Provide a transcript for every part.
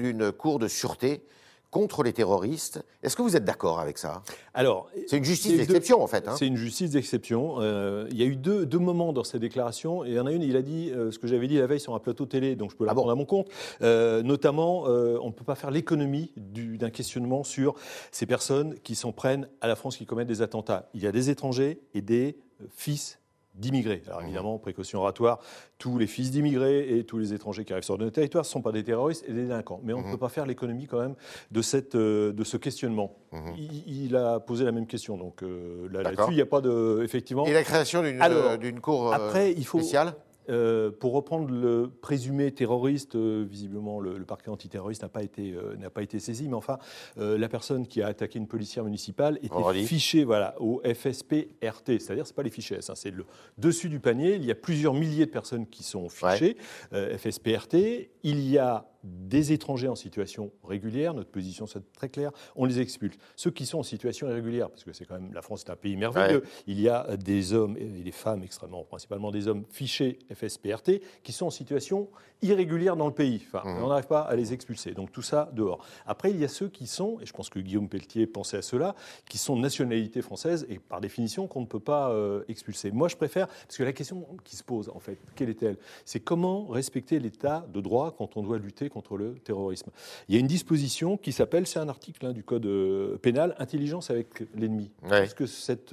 d'une cour de sûreté contre les terroristes. Est-ce que vous êtes d'accord avec ça? Alors, c'est une justice d'exception en fait. Hein. C'est une justice d'exception. Euh, il y a eu deux, moments dans ces déclarations. Et il y en a une, il a dit euh, ce que j'avais dit la veille sur un plateau télé, donc je peux la ah prendre à mon compte. Euh, notamment, on ne peut pas faire l'économie d'un questionnement sur ces personnes qui s'en prennent à la France qui commettent des attentats. Il y a des étrangers et des fils d'immigrés. Alors évidemment, précaution oratoire, tous les fils d'immigrés et tous les étrangers qui arrivent sur notre territoire ne sont pas des terroristes et des délinquants. Mais on ne mhm. peut pas faire l'économie quand même de, cette, euh, de ce questionnement. Mhm. il, a posé la même question, donc euh, là-dessus, il n'y a pas de... Effectivement... Et la création d'une euh, cour après, il faut, spéciale? Euh, pour reprendre le présumé terroriste, euh, visiblement le, parquet antiterroriste n'a pas, été, euh, n'a pas été saisi, mais enfin, la personne qui a attaqué une policière municipale était fichée voilà, au FSP-RT, c'est-à-dire ce pas les fichiers S, hein, c'est le dessus du panier. Il y a plusieurs milliers de personnes qui sont fichées FSP-RT. Il y a des étrangers en situation régulière, notre position c'est très claire, on les expulse. Ceux qui sont en situation irrégulière, parce que c'est quand même la France est un pays merveilleux, il y a des hommes et des femmes extrêmement, principalement des hommes fichés FSPRT, qui sont en situation irrégulière dans le pays. Enfin, mmh. on n'arrive pas à les expulser. Donc tout ça dehors. Après, il y a ceux qui sont, et je pense que Guillaume Pelletier pensait à cela, qui sont de nationalité française et par définition qu'on ne peut pas euh, expulser. Moi, je préfère, parce que la question qui se pose en fait, quelle est-elle? C'est comment respecter l'état de droit quand on doit lutter contre le terrorisme. Il y a une disposition qui s'appelle, c'est un article hein, du code euh, pénal, intelligence avec l'ennemi. Est-ce que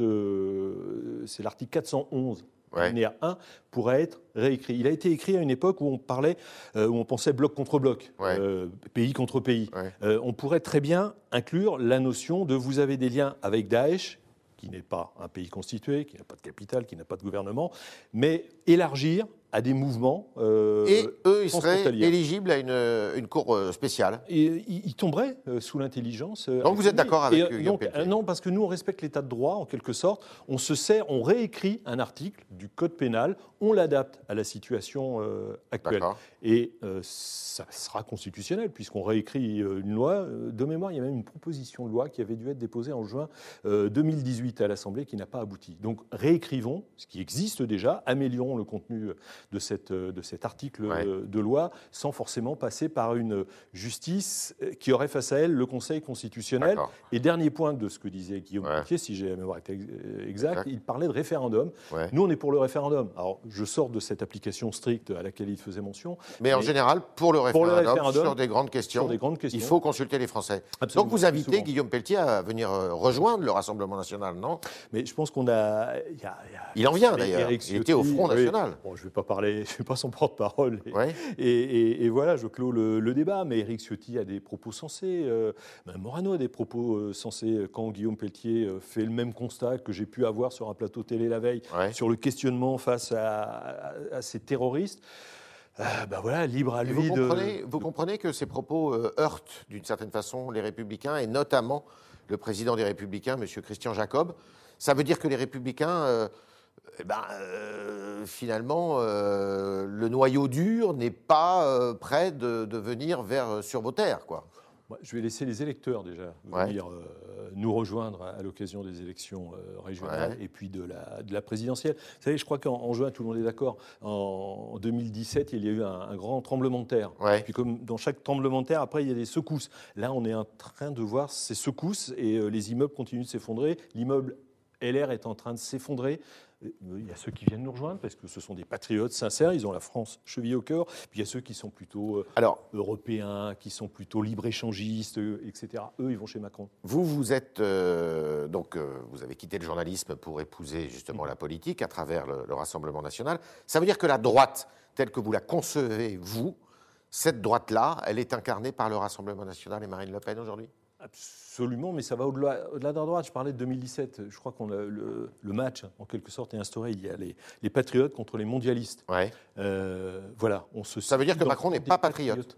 euh, c'est l'article 411 ouais. 1 pourrait être réécrit. Il a été écrit à une époque où on parlait, euh, où on pensait bloc contre bloc, pays contre pays. on pourrait très bien inclure la notion de vous avez des liens avec Daesh qui n'est pas un pays constitué, qui n'a pas de capitale, qui n'a pas de gouvernement, mais élargir à des mouvements. Euh, et eux, ils seraient éligibles à une, une cour euh, spéciale et, Ils tomberaient euh, sous l'intelligence. Donc vous êtes d'accord avec donc, Non, parce que nous, on respecte l'état de droit, en quelque sorte. On se sert, on réécrit un article du Code pénal, on l'adapte à la situation actuelle. Et ça sera constitutionnel, puisqu'on réécrit une loi. De mémoire, il y a même une proposition de loi qui avait dû être déposée en juin 2018 à l'Assemblée qui n'a pas abouti. Donc réécrivons ce qui existe déjà, améliorons le contenu de, cette, de cet article de, loi sans forcément passer par une justice qui aurait face à elle le Conseil constitutionnel. Et dernier point de ce que disait Guillaume ouais. si j'ai la mémoire exacte, il parlait de référendum. Nous, on est pour le référendum. Alors, je sors de cette application stricte à laquelle il faisait mention. Mais, en général, pour le, référendum, sur, des grandes questions, des grandes questions, il faut consulter les Français. Donc vous invitez Guillaume Pelletier à venir euh, rejoindre le Rassemblement national, non? Mais je pense qu'on a, Il en vient d'ailleurs. Il était au Front National. Bon, je ne vais pas parler, je ne suis pas son porte-parole. Et, voilà, je clôt le, débat. Mais Eric Ciotti a des propos sensés. Euh, Morano a des propos euh, sensés. Quand Guillaume Pelletier euh, fait le même constat que j'ai pu avoir sur un plateau télé la veille, sur le questionnement face à, ces terroristes. ben voilà, libre à lui vous comprenez, Vous comprenez que ces propos heurtent d'une certaine façon les Républicains et notamment le président des Républicains, M. Christian Jacob. Ça veut dire que les Républicains eh ben, euh, finalement, euh, le noyau dur n'est pas euh, prêt de, venir vers, sur vos terres. Quoi. je vais laisser les électeurs déjà venir nous rejoindre à, l'occasion des élections régionales et puis de la, de la, présidentielle. Vous savez, je crois qu'en juin, tout le monde est d'accord, en, 2017, il y a eu un, grand tremblement de terre. Et puis comme dans chaque tremblement de terre, après, il y a des secousses. Là, on est en train de voir ces secousses et les immeubles continuent de s'effondrer. L'immeuble LR est en train de s'effondrer. Euh, il y a ceux qui viennent nous rejoindre parce que ce sont des patriotes sincères, ils ont la France chevillée au cœur. Puis il y a ceux qui sont plutôt euh, Alors, européens, qui sont plutôt libre-échangistes, euh, etc. Eux, ils vont chez Macron. Vous, vous êtes donc vous avez quitté le journalisme pour épouser justement la politique à travers le, le, Rassemblement national. Ça veut dire que la droite, telle que vous la concevez vous, cette droite-là, elle est incarnée par le Rassemblement national et Marine Le Pen aujourd'hui? Absolument, mais ça va au-delà au de la droite. Je parlais de 2017. Je crois qu'on le, le, match, en quelque sorte, est instauré. Il y a les, les patriotes contre les mondialistes. Ouais. Euh, voilà, on se. Ça veut dire que Macron n'est pas patriote.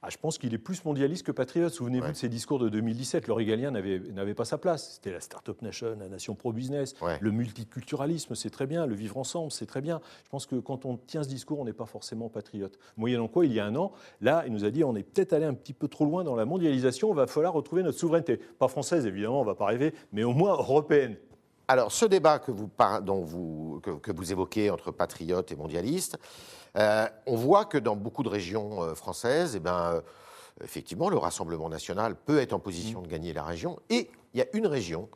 Ah, je pense qu'il est plus mondialiste que patriote. Souvenez-vous de ses discours de 2017. Le régalien n'avait pas sa place. C'était la start-up nation, la nation pro-business. Le multiculturalisme, c'est très bien. Le vivre ensemble, c'est très bien. Je pense que quand on tient ce discours, on n'est pas forcément patriote. Moyennant quoi, il y a un an, là, il nous a dit on est peut-être allé un petit peu trop loin dans la mondialisation. Il va falloir retrouver notre souveraineté. Pas française, évidemment, on ne va pas rêver, mais au moins européenne. Alors, ce débat que vous, dont vous, que, vous évoquez entre patriotes et mondialistes, on voit que dans beaucoup de régions euh, françaises, eh ben, effectivement, le Rassemblement national peut être en position mmh. de gagner la région. Et il y a une région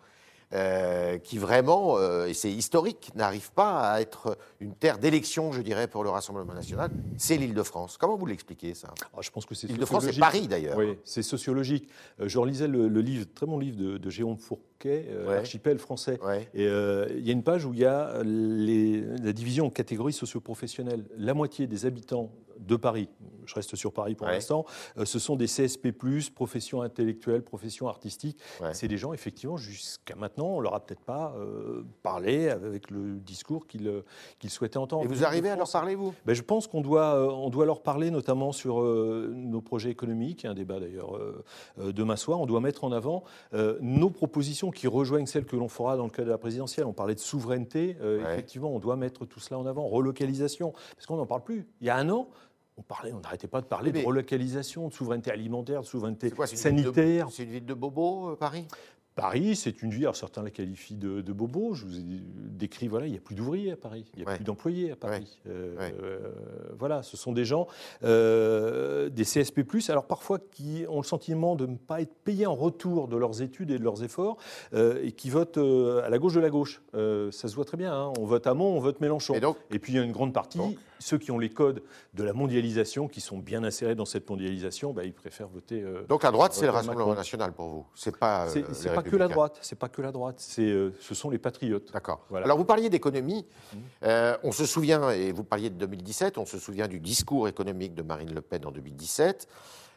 euh, qui vraiment, euh, et c'est historique, n'arrive pas à être une terre d'élection, je dirais, pour le Rassemblement national, c'est l'Île-de-France. Comment vous l'expliquez, ça? Ah, Je pense que c'est L'Île-de-France, c'est Paris, d'ailleurs. Oui, c'est sociologique. Euh, je relisais le, livre, très bon livre de, de Jérôme Fourquet, Archipel français. Et il y a une page où il y a la division en catégories socioprofessionnelles. La moitié des habitants de Paris, je reste sur Paris pour l'instant, euh, ce sont des CSP+, professions intellectuelles, professions artistiques. C'est des gens, effectivement, jusqu'à maintenant, on leur a peut-être pas euh, parlé avec le discours qu'ils euh, souhaitaient entendre. Et vous arrivez à leur parler, vous? Ben, Je pense qu'on doit, on doit leur parler notamment sur nos projets économiques, un débat d'ailleurs demain soir, on doit mettre en avant nos propositions qui rejoignent celles que l'on fera dans le cadre de la présidentielle. On parlait de souveraineté, effectivement, on doit mettre tout cela en avant, relocalisation, parce qu'on n'en parle plus. Il y a un an, on parlait, on n'arrêtait pas de parler de relocalisation, de souveraineté alimentaire, de souveraineté sanitaire. C'est une ville de bobo, euh, Paris? Paris, c'est une ville, alors certains la qualifient de, bobo, je vous ai décrit, voilà, il n'y a plus d'ouvriers à Paris, il n'y a plus d'employés à Paris. Euh, euh, voilà, ce sont des gens, euh, des CSP, alors parfois qui ont le sentiment de ne pas être payés en retour de leurs études et de leurs efforts, et qui votent à la gauche de la gauche. ça se voit très bien, hein. on vote à Mont, on vote Mélenchon. Et, puis il y a une grande partie, ceux qui ont les codes de la mondialisation, qui sont bien insérés dans cette mondialisation, bah, ils préfèrent voter. Donc la droite, c'est le Rassemblement national pour vous C'est pas pas que la droite. C'est pas que la droite. C'est, euh, ce sont les patriotes. D'accord. Alors vous parliez d'économie. Mmh. Euh, on se souvient, et vous parliez de 2017, on se souvient du discours économique de Marine Le Pen en 2017,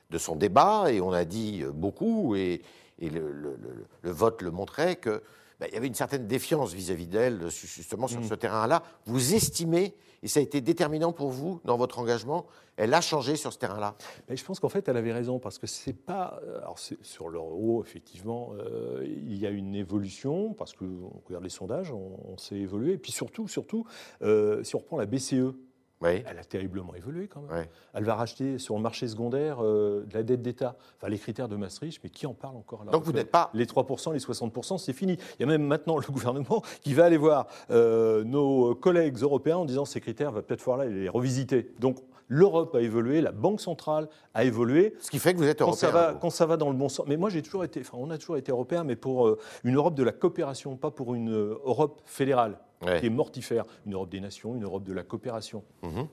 de son débat, et on a dit euh, beaucoup, et, le, vote le montrait que ben, il y avait une certaine défiance vis-à-vis d'elle, justement sur mmh. ce terrain-là. Vous estimez, et ça a été déterminant pour vous dans votre engagement, elle a changé sur ce terrain-là? Je pense qu'en fait, elle avait raison, parce que c'est pas. Euh, alors, sur l'euro, effectivement, euh, il y a une évolution, parce qu'on regarde les sondages, on, s'est évolué. Et puis surtout, surtout euh, si on reprend la BCE, elle a terriblement évolué quand même. Elle va racheter sur le marché secondaire de la dette d'État. Enfin, les critères de Maastricht, mais qui en parle encore là? Donc vous n'êtes pas. Les 3%, les 60%, c'est fini. Il y a même maintenant le gouvernement qui va aller voir nos collègues européens en disant ces critères, va peut-être falloir les revisiter. Donc l'Europe a évolué, la Banque centrale a évolué. Ce qui fait que vous êtes européen. Quand ça va, quand ça va dans le bon sens. Mais moi, j'ai toujours été, enfin, on a toujours été européen, mais pour euh, une Europe de la coopération, pas pour une euh, Europe fédérale, qui est mortifère. Une Europe des nations, une Europe de la coopération. Mhm.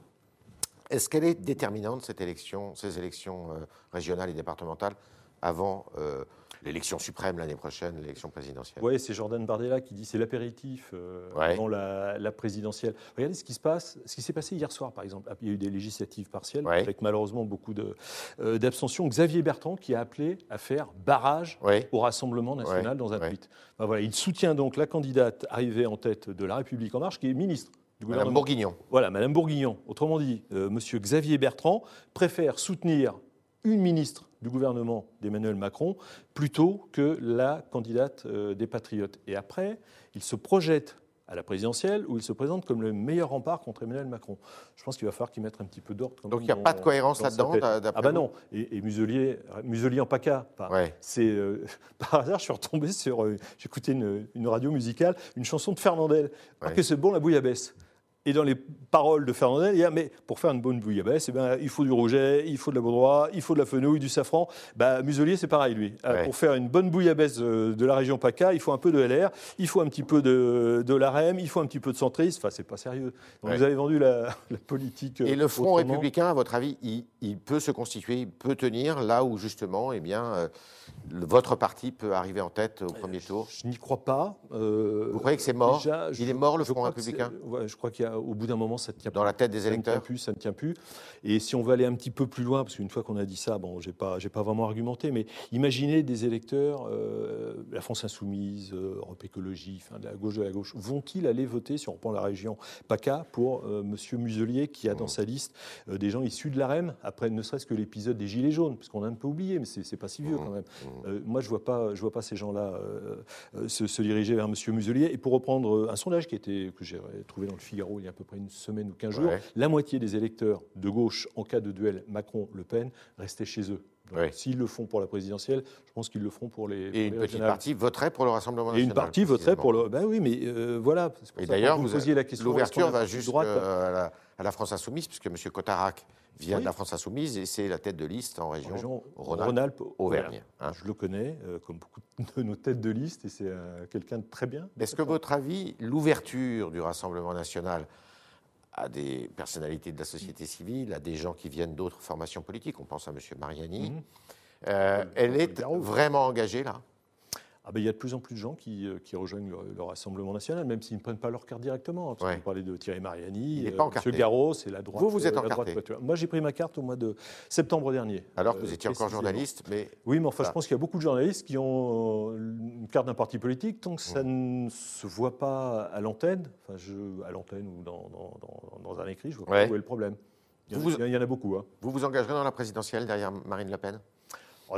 Est-ce qu'elle est déterminante, cette élection, ces élections euh, régionales et départementales, avant l'élection suprême l'année prochaine, l'élection présidentielle. Oui, c'est Jordan Bardella qui dit c'est l'apéritif euh, avant la, présidentielle. Regardez ce qui se passe, ce qui s'est passé hier soir, par exemple. Il y a eu des législatives partielles, avec malheureusement beaucoup euh, d'abstention. Xavier Bertrand qui a appelé à faire barrage au Rassemblement national dans un tweet. Ben voilà, il soutient donc la candidate arrivée en tête de La République En Marche, qui est ministre du gouvernement. Madame Bourguignon. Voilà, Madame Bourguignon. Autrement dit. Euh, Monsieur Xavier Bertrand préfère soutenir une ministre du gouvernement d'Emmanuel Macron plutôt que la candidate euh, des Patriotes. Et après, il se projette à la présidentielle où il se présente comme le meilleur rempart contre Emmanuel Macron. Je pense qu'il va falloir qu'il mette un petit peu d'ordre. Donc il n'y a pas de cohérence là-dedans Ah ben non. Et, Muselier, Muselier en PACA. C'est euh, par hasard, je suis retombé sur. Euh, j'écoutais une, une, radio musicale, une chanson de Fernandel. Ouais. que c'est bon la bouillabaisse. Et dans les paroles de Fernandel, il y a mais pour faire une bonne bouillabaisse, eh ben, il faut du rouget, il faut de la baudroie, il faut de la fenouil, du safran. Bah, Muselier, c'est pareil, lui. Euh, pour faire une bonne bouillabaisse euh, de la région PACA, il faut un peu de LR, il faut un petit peu de, de l'AREM, il faut un petit peu de centriste. Enfin, c'est pas sérieux. Donc, Vous avez vendu la, politique. Et le Front républicain, à votre avis, il, peut se constituer, il peut tenir là où justement, eh bien, euh, votre parti peut arriver en tête au premier tour? Je, n'y crois pas. Vous croyez que c'est mort? Il est mort, le Front républicain? Je crois qu'il y a au bout d'un moment, ça ne tient Dans la tête des électeurs ça ne, plus, ça ne tient plus. Et si on va aller un petit peu plus loin, parce qu'une fois qu'on a dit ça, bon, je n'ai pas, pas vraiment argumenté, mais imaginez des électeurs, euh, la France Insoumise, euh, Europe Écologie, enfin, de la gauche de la gauche, vont-ils aller voter, si on reprend la région PACA, pour euh, M. Muselier, qui a dans mmh. sa liste des gens issus de l'AREM, après ne serait-ce que l'épisode des Gilets jaunes, parce qu'on a un peu oublié, mais ce n'est pas si vieux mmh. quand même. Mmh. moi, je ne vois, pas, je vois pas ces gens-là se, se, diriger vers M. Muselier. Et pour reprendre un sondage qui était, que j'ai trouvé dans le Figaro il y a à peu près une semaine ou quinze jours, la moitié des électeurs de gauche, en cas de duel Macron-Le Pen, restaient chez eux. S'ils le font pour la présidentielle, je pense qu'ils le feront pour les. Et une petite partie voterait pour le Rassemblement national. Et une partie voterait pour le. Ben oui, mais euh, voilà. Et d'ailleurs, vous, posiez la question. L'ouverture va juste à, la, à, la, France Insoumise, puisque M. Cotarac vient de la France Insoumise et c'est la tête de liste en région, Rhône-Alpes-Auvergne. Hein. Je le connais, euh, comme beaucoup de nos têtes de liste, et c'est euh, quelqu'un de très bien. Est-ce que, votre avis, l'ouverture du Rassemblement national à des personnalités de la société civile, à des gens qui viennent d'autres formations politiques, on pense à M. Mariani, mhm. euh, elle est vraiment engagée là ah ben, il y a de plus en plus de gens qui, euh, qui rejoignent le, Rassemblement national, même s'ils ne prennent pas leur carte directement. Hein, parce parlait de Thierry Mariani, il euh, M. Garot, c'est la droite. Vous, vous êtes euh, encarté Moi, j'ai pris ma carte au mois de septembre dernier. Alors que vous étiez encore journaliste, mais... Oui, mais enfin, je pense qu'il y a beaucoup de journalistes qui ont une carte d'un parti politique, tant que ça ne se voit pas à l'antenne, enfin, je, à l'antenne ou dans, dans, dans, un écrit, je vois pas où est le problème. Il y, en, a beaucoup. Hein. Vous vous engagerez dans la présidentielle derrière Marine Le Pen?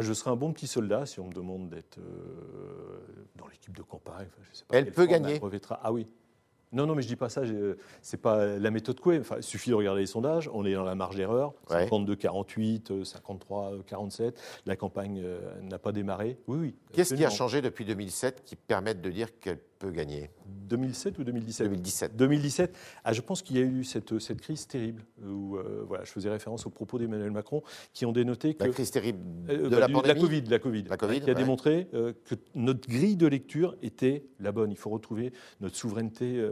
Je serais un bon petit soldat si on me demande d'être euh, dans l'équipe de campagne. Elle peut gagner. Ah oui. Non, non, mais je dis pas ça. C'est pas la méthode Coué. Enfin, il suffit de regarder les sondages. On est dans la marge d'erreur. 52, 48, 53, 47. La campagne euh, n'a pas démarré. Oui, oui. Qu'est-ce qui a changé depuis 2007 qui permet de dire qu'elle peut gagner 2007 ou 2017 2017. 2017. Ah, je pense qu'il y a eu cette, cette crise terrible où euh, voilà, je faisais référence aux propos d'Emmanuel Macron qui ont dénoté que la crise terrible euh, de, la, pandémie, la Covid, la Covid, la COVID qui a démontré que notre grille de lecture était la bonne. Il faut retrouver notre souveraineté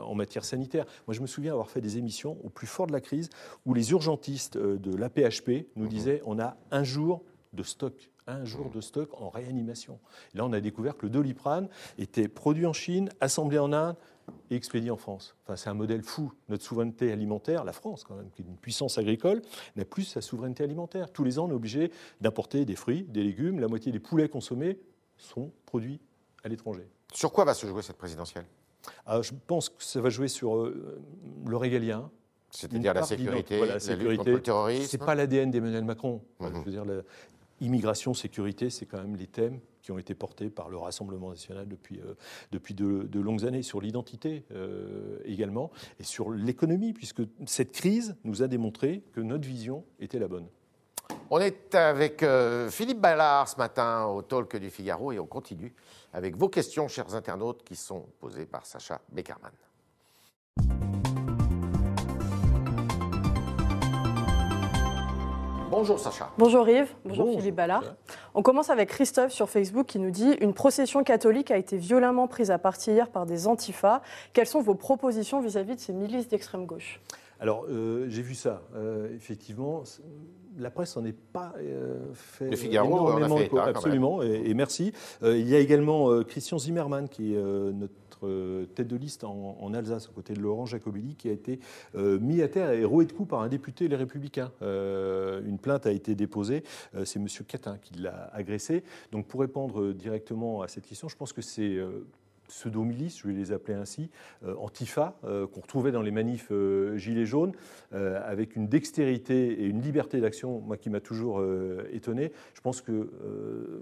en matière sanitaire. Moi, je me souviens avoir fait des émissions au plus fort de la crise où les urgentistes de l'APHP nous mhm. disaient on a un jour de stock un jour de stock en réanimation. là, on a découvert que le doliprane était produit en Chine, assemblé en Inde et expédié en France. Enfin, c'est un modèle fou. Notre souveraineté alimentaire, la France, quand même, qui est une puissance agricole, n'a plus sa souveraineté alimentaire. Tous les ans, on est obligé d'importer des fruits, des légumes. La moitié des poulets consommés sont produits à l'étranger. Sur quoi va se jouer cette présidentielle? Ah, Je pense que ça va jouer sur euh, le régalien, c'est-à-dire la sécurité, la, sécurité, contre le terrorisme. C'est pas l'ADN d'Emmanuel Macron. Mhm. Je veux dire, immigration, sécurité, c'est quand même les thèmes qui ont été portés par le Rassemblement national depuis, euh, depuis de, longues années, sur l'identité euh, également, et sur l'économie, puisque cette crise nous a démontré que notre vision était la bonne. On est avec euh, Philippe Ballard ce matin au Talk du Figaro et on continue avec vos questions, chers internautes, qui sont posées par Sacha Beckerman. Bonjour Sacha. Bonjour Yves, bonjour, Philippe Ballard. On commence avec Christophe sur Facebook qui nous dit Une procession catholique a été violemment prise à partie hier par des antifas. Quelles sont vos propositions vis-à-vis de ces milices d'extrême gauche? Alors, euh, j'ai vu ça. Euh, effectivement, la presse n'en est pas euh, fait Le Figaro énormément. Fait, absolument, et, merci. il y a également Christian Zimmermann qui est notre euh, tête de liste en, Alsace, aux côtés de Laurent Jacobelli, qui a été euh, mis à terre et roué de coups par un député Les Républicains. Euh, une plainte a été déposée, c'est M. Catin qui l'a agressé. Donc pour répondre directement à cette question, je pense que c'est pseudo-milices, je vais les appeler ainsi, euh, antifa, euh, qu'on retrouvait dans les manifs euh, gilets jaunes, avec une dextérité et une liberté d'action, moi qui m'a toujours étonné. Je pense que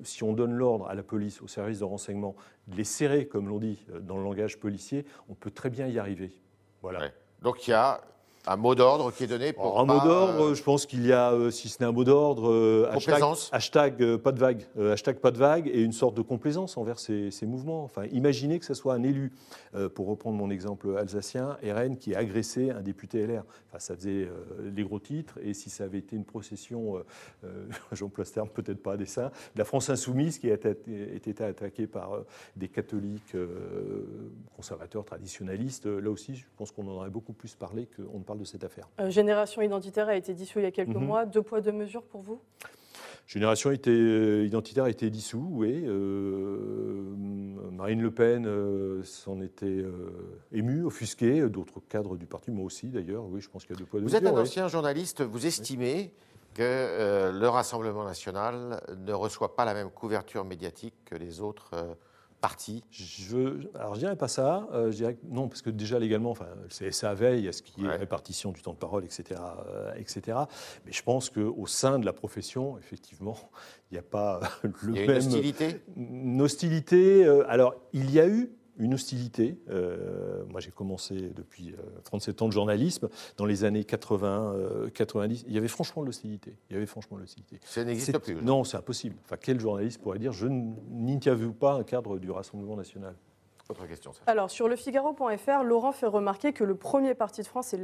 si on donne l'ordre à la police, aux services de renseignement, de les serrer, comme l'on dit dans le langage policier, on peut très bien y arriver. Voilà. Donc il y a un mot d'ordre qui est donné pour. un mot d'ordre, euh, je pense qu'il y a, euh, si ce n'est un mot d'ordre, euh, hashtag, pas de vague, hashtag pas de vague et une sorte de complaisance envers ces, mouvements. Enfin, imaginez que ce soit un élu, pour reprendre mon exemple alsacien, RN, qui a agressé un député LR. Enfin, ça faisait les gros titres, et si ça avait été une procession, j'emploie ce terme peut-être pas à dessein, de la France insoumise qui a été, été attaquée par des catholiques conservateurs, traditionnalistes, là aussi, je pense qu'on en aurait beaucoup plus parlé qu'on ne parle de cette affaire. Euh, Génération identitaire a été dissous il y a quelques mhm. mois. Deux poids, deux mesures pour vous? Génération était, euh, identitaire a été dissous, oui. Euh, Marine Le Pen s'en était émue, offusquée. D'autres cadres du parti, moi aussi d'ailleurs. Oui, je pense qu'il y a deux poids, deux mesures. Vous êtes un ancien journaliste. Vous estimez que le Rassemblement national ne reçoit pas la même couverture médiatique que les autres parti je, Alors je dirais pas ça. Euh, je dirais non, parce que déjà légalement, enfin, le CSA veille à ce qui est répartition du temps de parole, etc., euh, etc. Mais je pense qu'au sein de la profession, effectivement, il n'y a pas le il y a même. Une hostilité? Une hostilité. Euh, alors il y a eu une hostilité. Euh, moi, j'ai commencé depuis 37 ans de journalisme. Dans les années 80, 90, il y avait franchement de l'hostilité. Il y avait franchement de l'hostilité. Ça n'existe plus. Non, c'est impossible. Enfin, quel journaliste pourrait dire je n'interviewe pas un cadre du Rassemblement national? Autre question. Ça. Alors, sur le Figaro.fr, Laurent fait remarquer que le premier parti de France est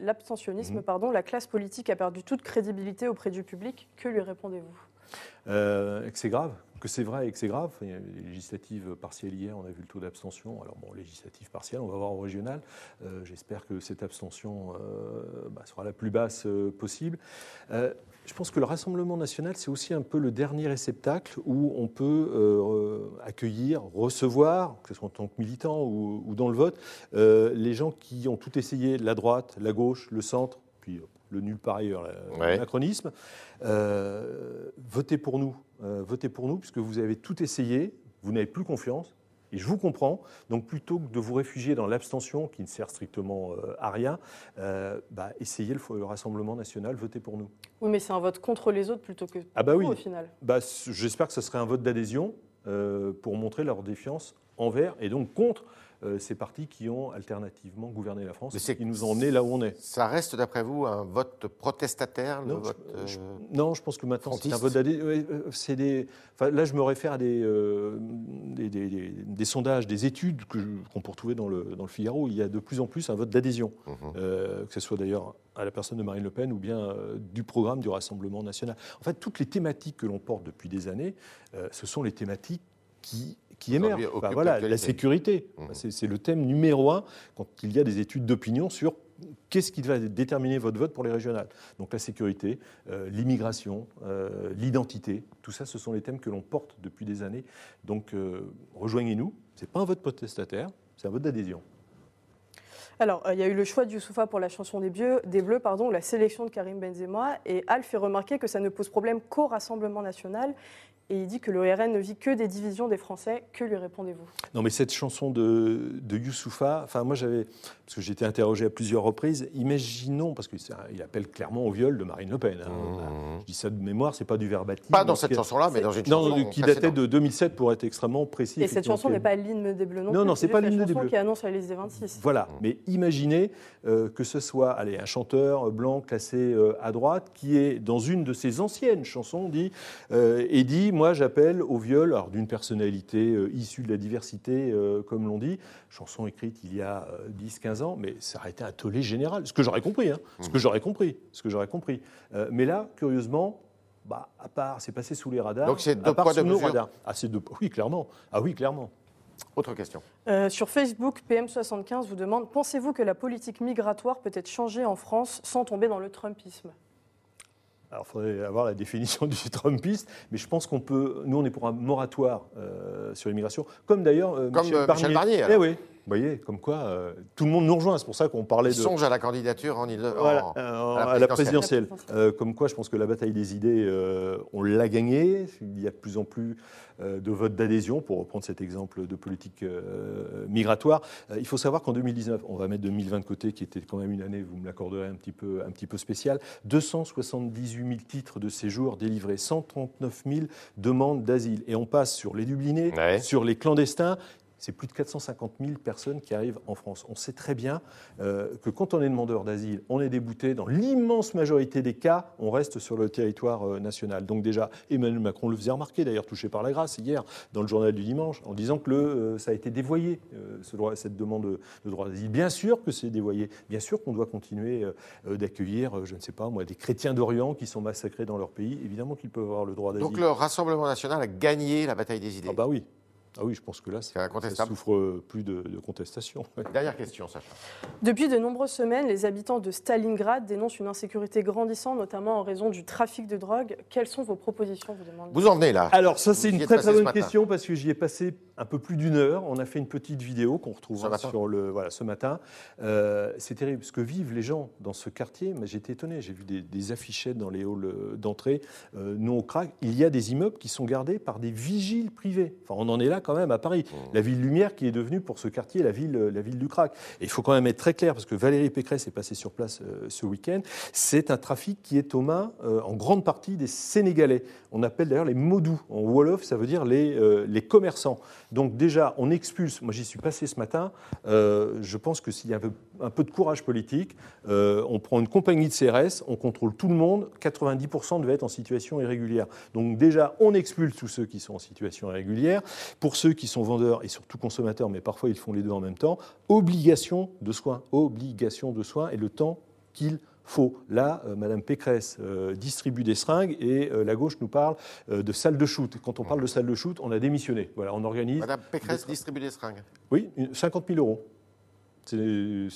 l'abstentionnisme. Mhm. Pardon, la classe politique a perdu toute crédibilité auprès du public. Que lui répondez-vous? Euh, C'est grave que c'est vrai et que c'est grave. Il y a les législatives partielles hier, on a vu le taux d'abstention. Alors bon, législative partielle, on va voir au régional. Euh, j'espère que cette abstention euh, bah, sera la plus basse euh, possible. je pense que le Rassemblement national, c'est aussi un peu le dernier réceptacle où on peut accueillir, recevoir, que ce soit en tant que militant ou, ou dans le vote, les gens qui ont tout essayé, la droite, la gauche, le centre, puis le nul par ailleurs, le macronisme. votez pour nous. Euh, votez pour nous, puisque vous avez tout essayé, vous n'avez plus confiance, et je vous comprends. Donc plutôt que de vous réfugier dans l'abstention, qui ne sert strictement euh, à rien, euh, bah, essayez le, Rassemblement national, votez pour nous. Oui, mais c'est un vote contre les autres plutôt que ah bah oui. au final. Bah, J'espère que ce serait un vote d'adhésion pour montrer leur défiance envers et donc contre euh, ces partis qui ont alternativement gouverné la France qui nous ont emmenés là où on est. Ça reste, d'après vous, un vote protestataire non, vote, je, euh, non, je pense que maintenant c'est un vote d'adhésion. C'est des. Enfin, là, je me réfère à des, euh, des, des, sondages, des études qu'on peut retrouver dans le, dans le Figaro. Il y a de plus en plus un vote d'adhésion, mhm. que ce soit d'ailleurs à la personne de Marine Le Pen ou bien du programme du Rassemblement national. En fait, toutes les thématiques que l'on porte depuis des années, ce sont les thématiques qui qui émerge. voilà, la sécurité, mmh. c'est le thème numéro un quand il y a des études d'opinion sur qu'est-ce qui va déterminer votre vote pour les régionales. Donc la sécurité, euh, l'immigration, euh, l'identité, tout ça, ce sont les thèmes que l'on porte depuis des années. Donc euh, rejoignez-nous. Ce n'est pas un vote protestataire, c'est un vote d'adhésion. Alors, il y a eu le choix de Youssoufa pour la chanson des, des Bleus, pardon, la sélection de Karim Benzema, et Al fait remarquer que ça ne pose problème qu'au Rassemblement national et il dit que le RN ne vit que des divisions des Français. Que lui répondez-vous? Non, mais cette chanson de, de Youssoufa, enfin, moi j'avais, parce que j'ai été interrogé à plusieurs reprises, imaginons, parce qu'il appelle clairement au viol de Marine Le Pen. Hein. Mmh. Je dis ça de mémoire, c'est pas du verbatim. Pas dans cette chanson-là, mais dans une chanson. Non, qui datait de 2007 pour être extrêmement précis. Et cette chanson n'est pas l'hymne des Bleus non, non Non, c'est pas l'hymne des Bleus. qui annonce la liste des 26. Voilà, mmh. mais imaginez euh, que ce soit allez, un chanteur blanc classé euh, à droite qui est dans une de ses anciennes chansons dit, euh, et dit Moi j'appelle au viol d'une personnalité issue de la diversité, comme l'on dit, chanson écrite il y a 10-15 ans, mais ça aurait été un tollé général. Ce que j'aurais compris, hein, ce que mmh. j'aurais compris, ce que j'aurais compris. mais là, curieusement, bah, à part, c'est passé sous les radars. Donc c'est deux poids, deux mesures. Ah, c'est deux, oui, clairement. Ah oui, clairement. Autre question. Euh, sur Facebook, PM75 vous demande Pensez-vous que la politique migratoire peut être changée en France sans tomber dans le Trumpisme? Alors, il faudrait avoir la définition du Trumpisme, mais je pense qu'on peut. Nous, on est pour un moratoire euh, sur l'immigration, comme d'ailleurs euh, Michel, Barnier. Barnier eh oui, vous voyez, comme quoi, euh, tout le monde nous rejoint. C'est pour ça qu'on parlait de. songe à la candidature en, île voilà, à, la présidentielle. Euh, comme quoi, je pense que la bataille des idées, euh, on l'a gagnée. Il y a de plus en plus de votes d'adhésion, pour reprendre cet exemple de politique migratoire. il faut savoir qu'en 2019, on va mettre 2020 de côté, qui était quand même une année, vous me l'accorderez, un petit peu, un petit peu spéciale, 278 000 titres de séjour délivrés, 139 000 demandes d'asile. Et on passe sur les dublinés, sur les clandestins c'est plus de 450 000 personnes qui arrivent en France. On sait très bien euh, que quand on est demandeur d'asile, on est débouté. Dans l'immense majorité des cas, on reste sur le territoire euh, national. Donc déjà, Emmanuel Macron le faisait remarquer, d'ailleurs touché par la grâce hier dans le journal du dimanche, en disant que le, euh, ça a été dévoyé, ce droit, cette demande de, droit d'asile. Bien sûr que c'est dévoyé. Bien sûr qu'on doit continuer d'accueillir, je ne sais pas moi, des chrétiens d'Orient qui sont massacrés dans leur pays. Évidemment qu'ils peuvent avoir le droit d'asile. Donc le Rassemblement national a gagné la bataille des idées. Ah bah oui, ah oui, je pense que là, ça, ça souffre plus de, contestation. Dernière question, Sacha. Depuis de nombreuses semaines, les habitants de Stalingrad dénoncent une insécurité grandissante, notamment en raison du trafic de drogue. Quelles sont vos propositions Vous, demandez? Vous en venez là Alors, ça, c'est une très très bonne question parce que j'y ai passé un peu plus d'une heure. On a fait une petite vidéo qu'on retrouve sur le, voilà, ce matin. Euh, c'est terrible ce que vivent les gens dans ce quartier. Mais j'étais étonné. J'ai vu des, affichettes dans les halls d'entrée. Euh, nous, au crack, il y a des immeubles qui sont gardés par des vigiles privés. Enfin, on en est là quand même à Paris. Mmh. La ville lumière qui est devenue pour ce quartier la ville, la ville du crack. Et il faut quand même être très clair, parce que Valérie Pécresse est passée sur place ce week-end, c'est un trafic qui est aux mains en grande partie des Sénégalais. On appelle d'ailleurs les modous. En Wolof, ça veut dire les, les commerçants. Donc déjà, on expulse, moi j'y suis passé ce matin, je pense que s'il y a un peu, un peu de courage politique, on prend une compagnie de CRS, on contrôle tout le monde, 90% devaient être en situation irrégulière. Donc déjà, on expulse tous ceux qui sont en situation irrégulière. Pour ceux qui sont vendeurs et surtout consommateurs, mais parfois ils font les deux en même temps, obligation de soins, obligation de soins et le temps qu'il faut. Là, Mme euh, Madame Pécresse euh, distribue des seringues et euh, la gauche nous parle de salle de shoot. Quand on parle de salle de shoot, on a démissionné. Voilà, on organise. Madame Pécresse distribue des seringues. Oui, 50 000 euros. C'est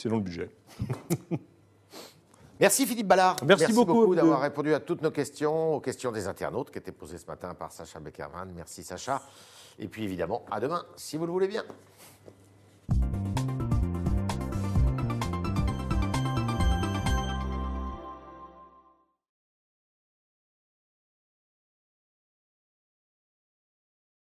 dans le budget. Merci Philippe Ballard. Merci, beaucoup, d'avoir répondu à toutes nos questions, aux questions des internautes qui étaient posées ce matin par Sacha Beckerman. Merci Sacha. Et puis évidemment, à demain, si vous le voulez bien.